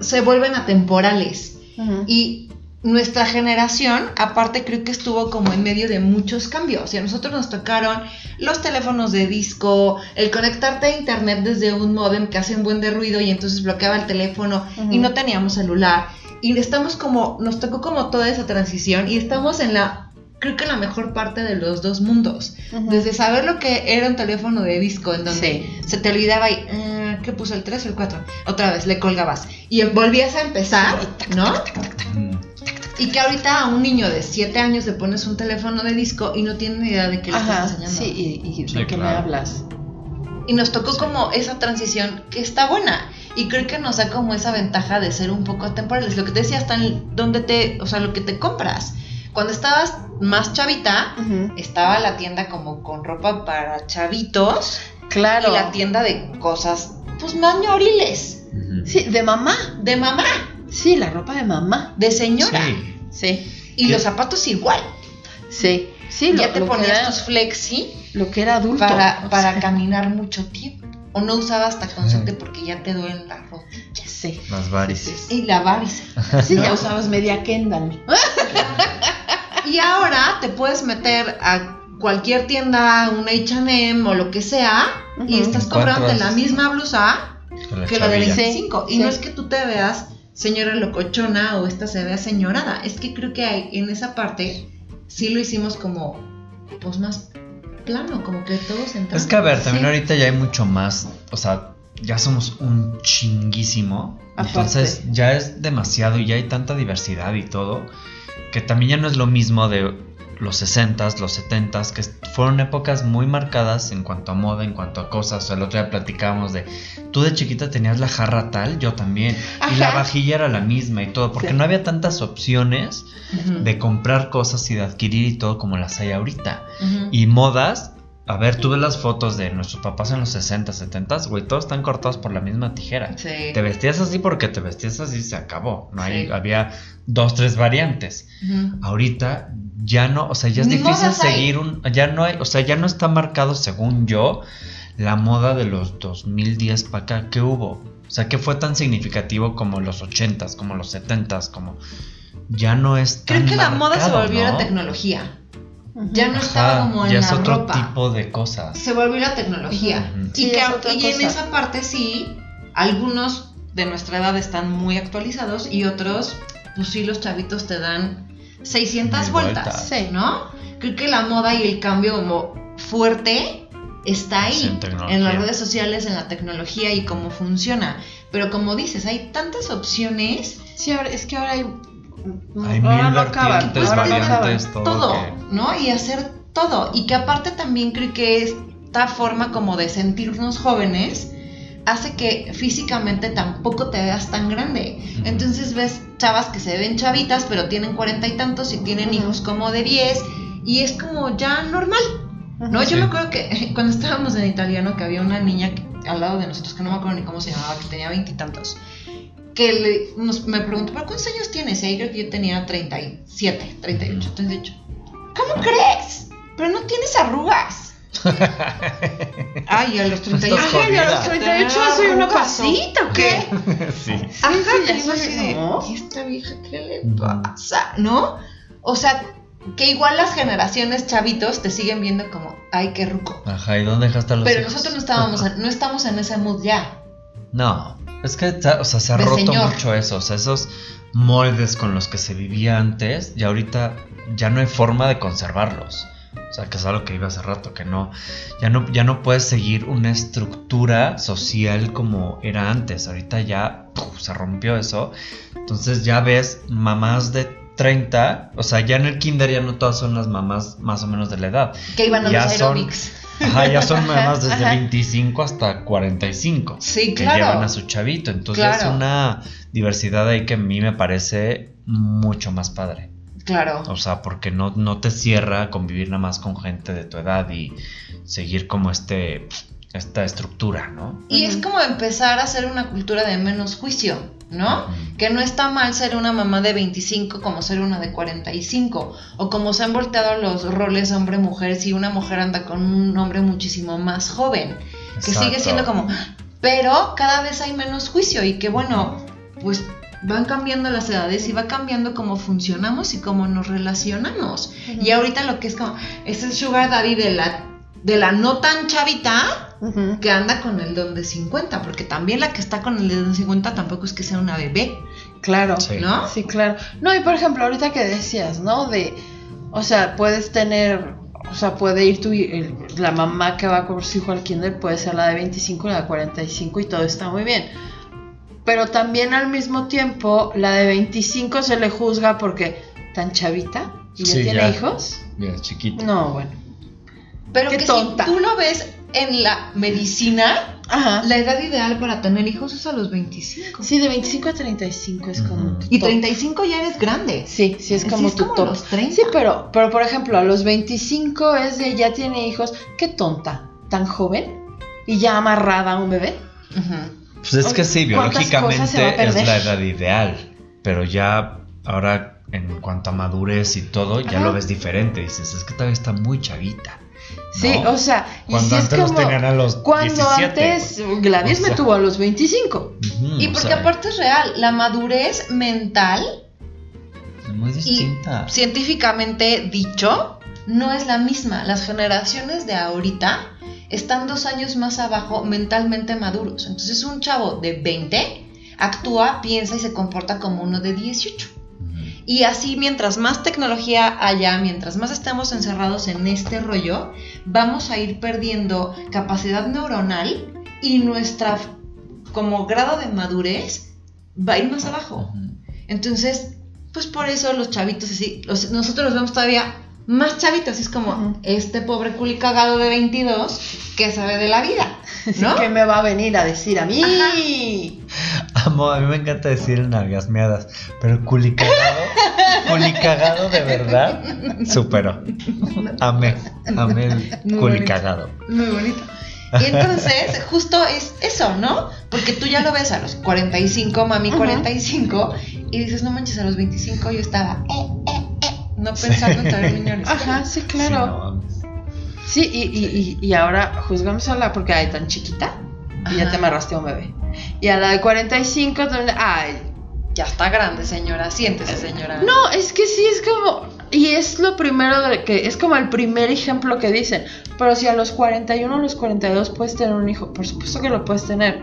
se vuelven atemporales Ujú. y nuestra generación, aparte creo que estuvo como en medio de muchos cambios. Y a nosotros nos tocaron los teléfonos de disco, el conectarte a internet desde un modem que hace un buen de ruido y entonces bloqueaba el teléfono y no teníamos celular. Y estamos como, nos tocó como toda esa transición y estamos en la, creo que en la mejor parte de los dos mundos. Ujú. Desde saber lo que era un teléfono de disco en donde Sí. se te olvidaba y, eh, ¿qué puso el 3 o el 4? Otra vez, le colgabas. Y volvías a empezar, ¿no? Mm. Y que ahorita a un niño de 7 años le pones un teléfono de disco y no tiene ni idea de qué le Ajá, estás enseñando. sí, y, y de Sí, qué me claro. hablas. Y nos tocó como esa transición que está buena. Y creo que nos da como esa ventaja de ser un poco temporales. Lo que te decía, hasta en donde te, o sea, lo que te compras. Cuando estabas más chavita, estaba la tienda como con ropa para chavitos Claro. y la tienda de cosas, pues más ñoriles. Sí, de mamá. de mamá, Sí, la ropa de mamá. de señora. Sí. Sí, Y ¿Qué? los zapatos igual. sí. Sí, ya lo, te lo ponías era, tus flexi lo que era adulto. para, o para sea, caminar mucho tiempo. O no usabas taconzote porque ya te duelen las rodillas. Sí. Las varices. Y la varice. Sí, ya usabas media Kendall. Y ahora te puedes meter a cualquier tienda, un H&M o lo que sea, y estás comprando la misma blusa la que la de chavilla. 25. Sí, y no sí. es que tú te veas señora locochona o esta se vea señorada. Es que creo que hay, en esa parte sí lo hicimos como, pues más plano, como que todos entramos. Es que a ver, también Sí. ahorita ya hay mucho más, o sea, ya somos un chinguísimo. Aparte. Entonces ya es demasiado y ya hay tanta diversidad y todo, que también ya no es lo mismo de los 60s, los 70s, que fueron épocas muy marcadas en cuanto a moda, en cuanto a cosas. O sea, el otro día platicábamos de, tú de chiquita tenías la jarra tal, yo también. Y la vajilla era la misma y todo, porque Sí. no había tantas opciones de comprar cosas y de adquirir y todo como las hay ahorita. Y modas, a ver, tú ves las fotos de nuestros papás en los 60, 70, güey, todos están cortados por la misma tijera. Sí. Te vestías así porque te vestías así y se acabó. No hay, Sí. había dos, tres variantes. Ujú. Ahorita ya no, o sea, ya es Ni difícil seguir un, ya no hay, o sea, ya no está marcado según yo la moda de los 2010 para acá. ¿Qué hubo? O sea, ¿qué fue tan significativo como los 80s, como los 70s, como ya no es tan Creo que la moda se volvió ¿no? la tecnología. Ya no estaba Ajá, como en ya la es otro ropa. tipo de cosas. Se volvió la tecnología. Y, Sí, que- es otra y en esa parte sí, algunos de nuestra edad están muy actualizados y otros, pues sí, los chavitos te dan 600 Mil vueltas, vueltas. Sí. ¿no? Creo que la moda y el cambio como fuerte está Sí, ahí, en tecnología. en las redes sociales, en la tecnología y cómo funciona. Pero como dices, hay tantas opciones Sí, ahora, es que ahora hay. Hay ahora mil no acaban, vertientes, ahora no variantes, acaban. todo. todo, que- ¿no? Y hacer todo. Y que aparte también creo que esta forma como de sentirnos jóvenes hace que físicamente tampoco te veas tan grande. Ujú. Entonces ves chavas que se ven chavitas, pero tienen cuarenta y tantos y tienen Ujú. hijos como de 10 y es como ya normal. No, Sí. yo me acuerdo que cuando estábamos en italiano que había una niña que- al lado de nosotros que no me acuerdo ni cómo se llamaba, que tenía veintitantos, que le- nos- me preguntó, ¿pero cuántos años tienes? Y ahí creo que yo tenía 37, 38, 38. ¿Cómo crees? Pero no tienes arrugas. Ay, a los 38. Estás Ay, a los jodida. 38 soy una ¿Arrugas o pasita, ¿o qué? sí. Ajá, sí, así de, ¿no? ¿y esta vieja qué le pasa? ¿No? O sea, que igual las generaciones chavitos te siguen viendo como, ay, qué ruco. Ajá, ¿y dónde dejaste a los Pero hijos? nosotros no estábamos, en- no estamos en ese mood ya. No, es que o sea, se ha roto señor. mucho eso, o sea, esos moldes con los que se vivía antes y ahorita ya no hay forma de conservarlos. O sea, que es algo que iba hace rato, que no ya no ya no puedes seguir una estructura social como era antes. Ahorita ya ¡puf! se rompió eso. Entonces ya ves mamás de 30, o sea, ya en el kinder ya no todas son las mamás más o menos de la edad. Que iban a Ya los son- aerobics. Ajá, ya son mamás desde Ajá. 25 hasta 45 Sí, que claro. llevan a su chavito. Entonces Claro. es una diversidad ahí que a mí me parece mucho más padre. Claro. O sea, porque no, no te cierra convivir nada más con gente de tu edad y seguir como este esta estructura, ¿no? Y es como empezar a hacer una cultura de menos juicio, ¿no? Que no está mal ser una mamá de 25 como ser una de 45. O como se han volteado los roles hombre-mujer si una mujer anda con un hombre muchísimo más joven. Que sigue siendo como... Pero cada vez hay menos juicio y que bueno, pues van cambiando las edades y va cambiando cómo funcionamos y cómo nos relacionamos. Y ahorita lo que es como... Es el sugar daddy de la, de la no tan chavita que anda con el don de 50, porque también la que está con el don de 50 tampoco es que sea una bebé, Claro. Sí. ¿no? Sí, claro. No, y por ejemplo, ahorita que decías, ¿no? De, o sea, puedes tener, o sea, puede ir tu, el- la mamá que va con su hijo al kinder, puede ser la de 25, la de 45 y todo está muy bien. Pero también al mismo tiempo, la de 25 se le juzga porque tan chavita y ya Sí, tiene ya. hijos. Mira, chiquito. No, bueno. Pero Qué que tonta. si tú lo ves en la medicina, Ajá. la edad ideal para tener hijos es a los 25. Sí, de 25 a 35 es como Ujú. tu Y top. 35 ya eres grande. Sí, sí, es Sí, como es tu como top. los 30. Sí, pero, pero por ejemplo, a los 25 es de ya tiene hijos. Qué tonta, tan joven y ya amarrada a un bebé. Ujú. Pues es que sí, ¿Cuántas cosas se va a biológicamente es la edad ideal, pero ya ahora en cuanto a madurez y todo, ya Ajá. lo ves diferente. Dices, es que todavía está muy chavita. Sí, ¿no? o sea, y Cuando si es antes los como tenían a los cuando 17, antes Gladys O me tuvo a los 25. Ujú, Y o porque sea, aparte es real, la madurez mental es muy y distinta. científicamente dicho, no es la misma. Las generaciones de ahorita están dos años más abajo mentalmente maduros. Entonces un chavo de 20 actúa, piensa y se comporta como uno de 18. Y así mientras más tecnología haya, mientras más estemos encerrados en este rollo, vamos a ir perdiendo capacidad neuronal y nuestra como grado de madurez va a ir más abajo. Entonces, pues por eso los chavitos así, los- nosotros los vemos todavía más chavitos, es como este pobre culi cagado de 22 que sabe de la vida, ¿no? ¿Qué me va a venir a decir a mí? Amo, a mí me encanta decir en nalgasmeadas, pero culicagado culicagado de verdad superó. Amé, amé el culicagado. Muy bonito. Y entonces, justo es eso, ¿no? Porque tú ya lo ves a los 45, mami Ujú. 45, y dices, no manches, a los 25 yo estaba, eh, eh, eh, no pensando en traer riñones. Ajá, sí, Sí, claro. no. Sí, y, y, y, y ahora juzgamos a la porque hay tan chiquita y ya te amarraste a un bebé. Y a la de 45, donde- ay, Ya está grande, señora, siéntese, señora. No, es que sí, es como. Y es lo primero de que. Es como el primer ejemplo que dicen. Pero si a los 41 o los 42 puedes tener un hijo, por supuesto que lo puedes tener.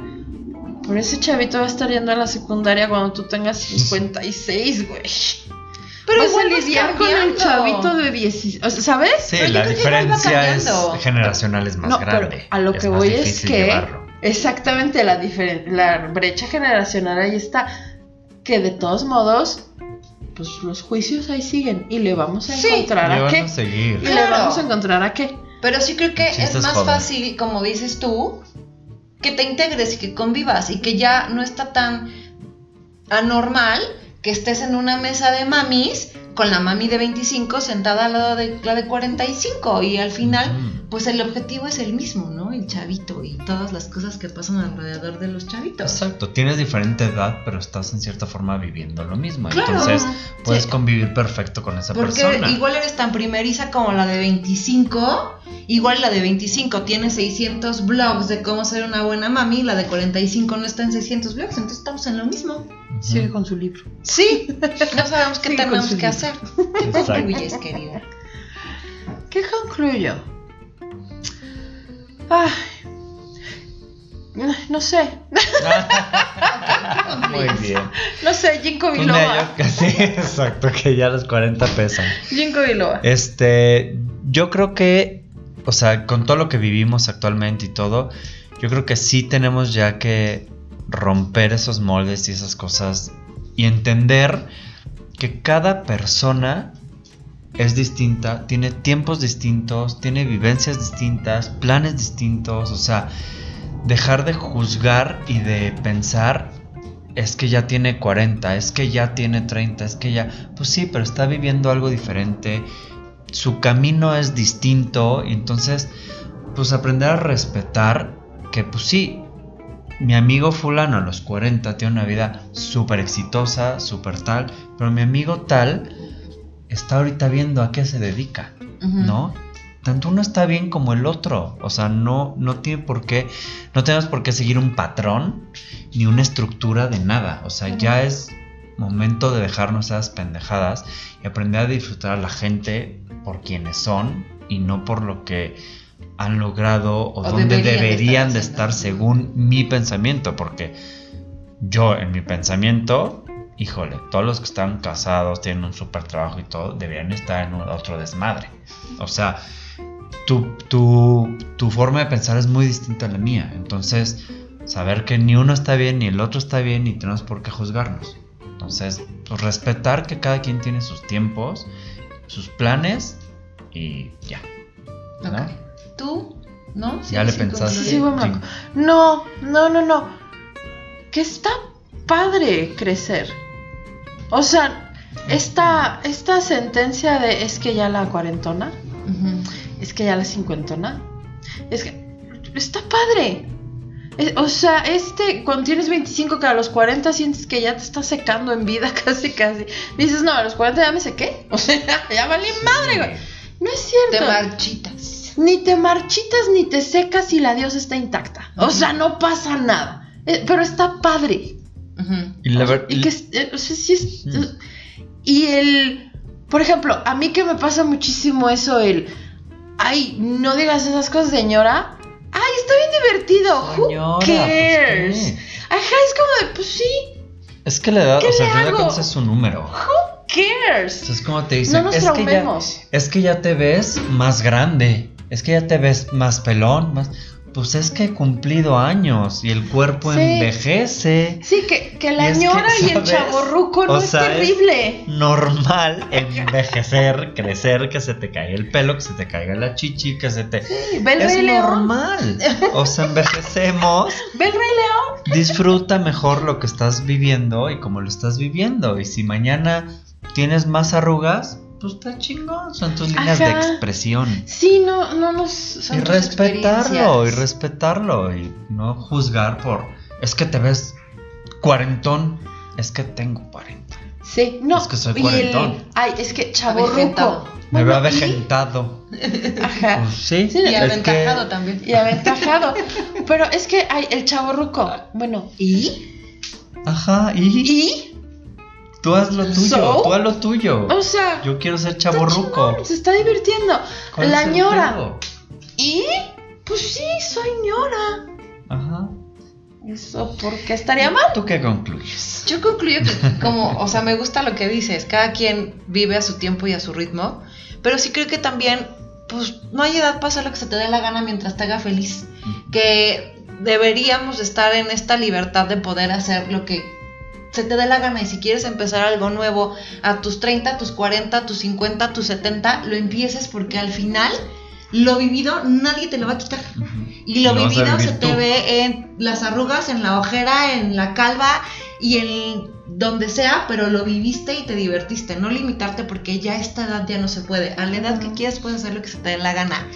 Pero ese chavito va a estar yendo a la secundaria cuando tú tengas 56, güey. Pero Vas igual vas lidiar con el cambiando. chavito de 16. o sea, ¿Sabes? Sí, Pero la diferencia es generacional es más no, grande. pero a lo que voy es que. llevarlo. Exactamente, la, la brecha generacional ahí está. Que de todos modos, pues los juicios ahí siguen. Y le vamos a Sí. encontrar a qué. a seguir. Y le vamos a encontrar a qué. Pero sí creo que es es más joven. fácil, como dices tú, que te integres y que convivas y que ya no está tan anormal que estés en una mesa de mamis con la mami de 25 sentada al lado de la de 45 y al final pues el objetivo es el mismo, ¿no? El chavito y todas las cosas que pasan alrededor de los chavitos. Exacto, tienes diferente edad, pero estás en cierta forma viviendo lo mismo. Claro. Entonces, puedes Sí. convivir perfecto con esa Porque persona. igual eres tan primeriza como la de 25, igual la de 25 tiene 600 blogs de cómo ser una buena mami, la de 45 no está en 600 blogs, entonces estamos en lo mismo. Sigue con su libro. Sí, no sabemos qué Sí, tenemos que hacer. Exacto. Concluyes, querida. ¿Qué concluyo? Ay. No sé. Muy bien. No sé, Jinko Una Biloba. casi, exacto, que ya los 40 pesan. Jinko Biloba. Este, yo creo que, o sea, con todo lo que vivimos actualmente y todo, yo creo que sí tenemos ya que romper esos moldes y esas cosas y entender que cada persona es distinta, tiene tiempos distintos, tiene vivencias distintas, planes distintos, o sea, dejar de juzgar y de pensar es que ya tiene 40, es que ya tiene 30, es que ya, pues sí, pero está viviendo algo diferente, su camino es distinto, entonces, pues aprender a respetar que, pues sí, mi amigo fulano a los 40 tiene una vida súper exitosa, súper tal, pero mi amigo tal está ahorita viendo a qué se dedica, ¿no? Tanto uno está bien como el otro, o sea, no, no tiene por qué, no tenemos por qué seguir un patrón ni una estructura de nada, o sea, ya es momento de dejarnos esas pendejadas y aprender a disfrutar a la gente por quienes son y no por lo que han logrado o, O donde deberían de deberían estar de estar según mi pensamiento, porque yo en mi pensamiento, híjole, todos los que están casados, tienen un super trabajo y todo, deberían estar en un- otro desmadre. O sea, tu, tu, tu forma de pensar es muy distinta a la mía. Entonces, saber que ni uno está bien ni el otro está bien y tenemos por qué juzgarnos. Entonces, pues respetar que cada quien tiene sus tiempos, sus planes y ya. ¿no? Ok. ¿Tú? ¿No? Ya le sí, pensaste. concluye. Sí, buen blanco. No, no, no, no. Que está padre crecer. O sea, esta, esta sentencia de es que ya la cuarentona, es que ya la cincuentona, es que está padre. Es- o sea, este, cuando tienes 25, que a los 40 sientes que ya te está secando en vida, casi, casi. Dices, no, a los 40 ya me sequé. O sea, ya valí madre, güey. No es Te cierto. marchitas. Ni te marchitas ni te secas y la diosa está intacta. O sea, no pasa nada. Eh, pero está padre. Y la ver- Y que, eh, o sea, sí es- Mm. Y el. Por ejemplo, a mí que me pasa muchísimo eso, el. Ay, no digas esas cosas, señora. Ay, está bien divertido. Señora, Who pues, cares? ¿qué? Ajá, es como de, pues sí, Es que la edad, ¿Qué o sea, le al final es un número. who cares? Entonces, como te dicen, No nos es, que ya, traumemos. es que ya te ves más grande, es que ya te ves más pelón, más... Pues es que he cumplido años y el cuerpo Sí. envejece. Sí, que, que Y la es que, ñora y el chaborruco no O es sea, es- terrible. Normal envejecer, crecer, que se te caiga el pelo, que se te caiga la chichi, que se te... Sí, ve el es Rey León. normal. O sea, envejecemos. Ve el Rey León. Disfruta mejor lo que estás viviendo y cómo lo estás viviendo. Y si mañana tienes más arrugas, pues está chingón. Son tus líneas de expresión. Sí, no, no nos. Son y tus respetarlo, y respetarlo. Y no juzgar por. Es que te ves cuarentón. Es que tengo 40. Sí, no. Es que soy el- cuarentón. Ay, es que chavo Avejentado. Me veo avejentado. Ajá. Pues sí, Sí, Y aventajado que- también. Y aventajado. Pero es que hay el chavo Bueno, ¿y? Ajá, y, ¿Y? Tú haz lo tuyo, So? tú haz lo tuyo. O sea, Yo quiero ser chaborruco. se está divirtiendo. ¿Cuál La ñora. ¿Y? Pues sí, soy ñora. Ajá. Eso, ¿por qué estaría mal? ¿Tú qué concluyes? Yo concluyo que como, o sea, me gusta lo que dices, cada quien vive a su tiempo y a su ritmo, pero sí creo que también, pues no hay edad para hacer lo que se te dé la gana mientras te haga feliz, que deberíamos estar en esta libertad de poder hacer lo que se te dé la gana y si quieres empezar algo nuevo a tus 30, a tus 40, a tus 50, a tus 70, lo empieces porque al final lo vivido nadie te lo va a quitar. Y lo vivido se te tú. ve en las arrugas, en la ojera, en la calva y en donde sea, pero lo viviste y te divertiste. No limitarte porque ya a esta edad ya no se puede. A la edad que quieras puedes hacer lo que se te dé la gana.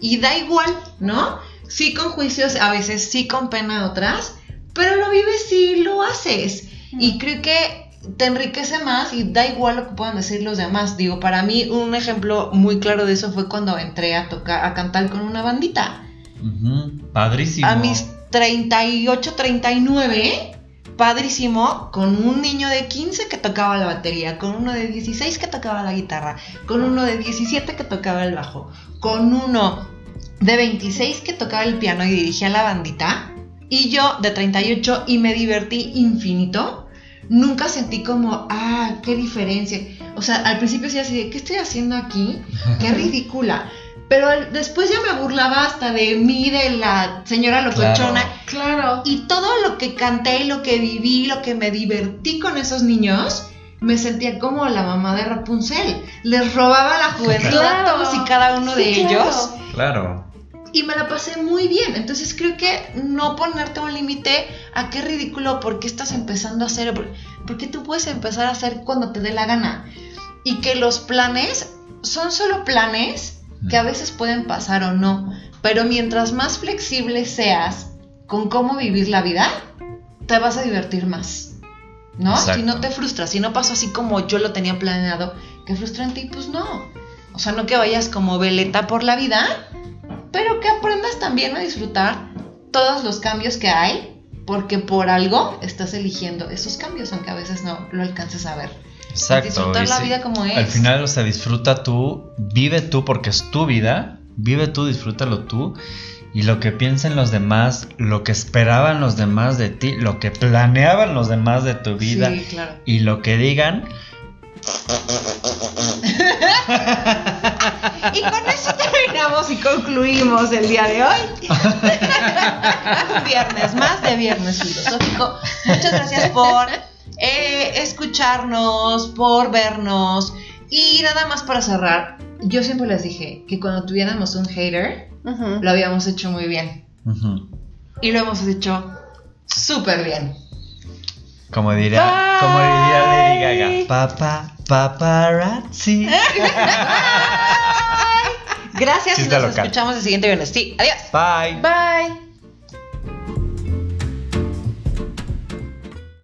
Y da igual, ¿no? Sí con juicios, a veces sí con pena otras, pero lo vives y lo haces. Y creo que te enriquece más y da igual lo que puedan decir los demás. Digo, para mí un ejemplo muy claro de eso fue cuando entré a tocar, a cantar con una bandita. Padrísimo. A mis 38, 39, padrísimo, con un niño de 15 que tocaba la batería, con uno de 16 que tocaba la guitarra, con uno de 17 que tocaba el bajo, con uno de 26 que tocaba el piano y dirigía la bandita, y yo de 38 y me divertí infinito. Nunca sentí como, ah, qué diferencia. O sea, al principio sí así de, ¿qué estoy haciendo aquí? Qué ridícula. Pero el- después ya me burlaba hasta de mí, de la señora locochona. Claro. Y todo lo que canté, lo que viví, lo que me divertí con esos niños, me sentía como la mamá de Rapunzel. Les robaba la juventud a Claro. todos y cada uno de ellos. claro. Y me la pasé muy bien. Entonces creo que no ponerte un límite a qué ridículo, por qué estás empezando a hacer, por- porque tú puedes empezar a hacer cuando te dé la gana. Y que los planes son solo planes que a veces pueden pasar o no. Pero mientras más flexible seas con cómo vivir la vida, te vas a divertir más. ¿No? Exacto. Si no te frustras, si no pasó así como yo lo tenía planeado, qué frustrante, y pues no. O sea, no que vayas como veleta por la vida, pero que aprendas también a disfrutar todos los cambios que hay, porque por algo estás eligiendo esos cambios, aunque a veces no lo alcances a ver. Exacto. Disfrutar la sí, vida como es. Al final, o sea, disfruta tú, vive tú porque es tu vida, vive tú, disfrútalo tú. Y lo que piensen los demás, lo que esperaban los demás de ti, lo que planeaban los demás de tu vida Sí, claro. y lo que digan, Y con eso terminamos y concluimos el día de hoy. Un viernes más de Viernes Filosófico. Muchas gracias por eh, escucharnos, por vernos. Y nada más para cerrar, yo siempre les dije que cuando tuviéramos un hater, lo habíamos hecho muy bien. Y lo hemos hecho súper bien. como diría, Bye. como diría Lady Gaga, papá, paparazzi. Gracias y nos local. escuchamos el siguiente viernes. Sí, adiós. Bye. Bye.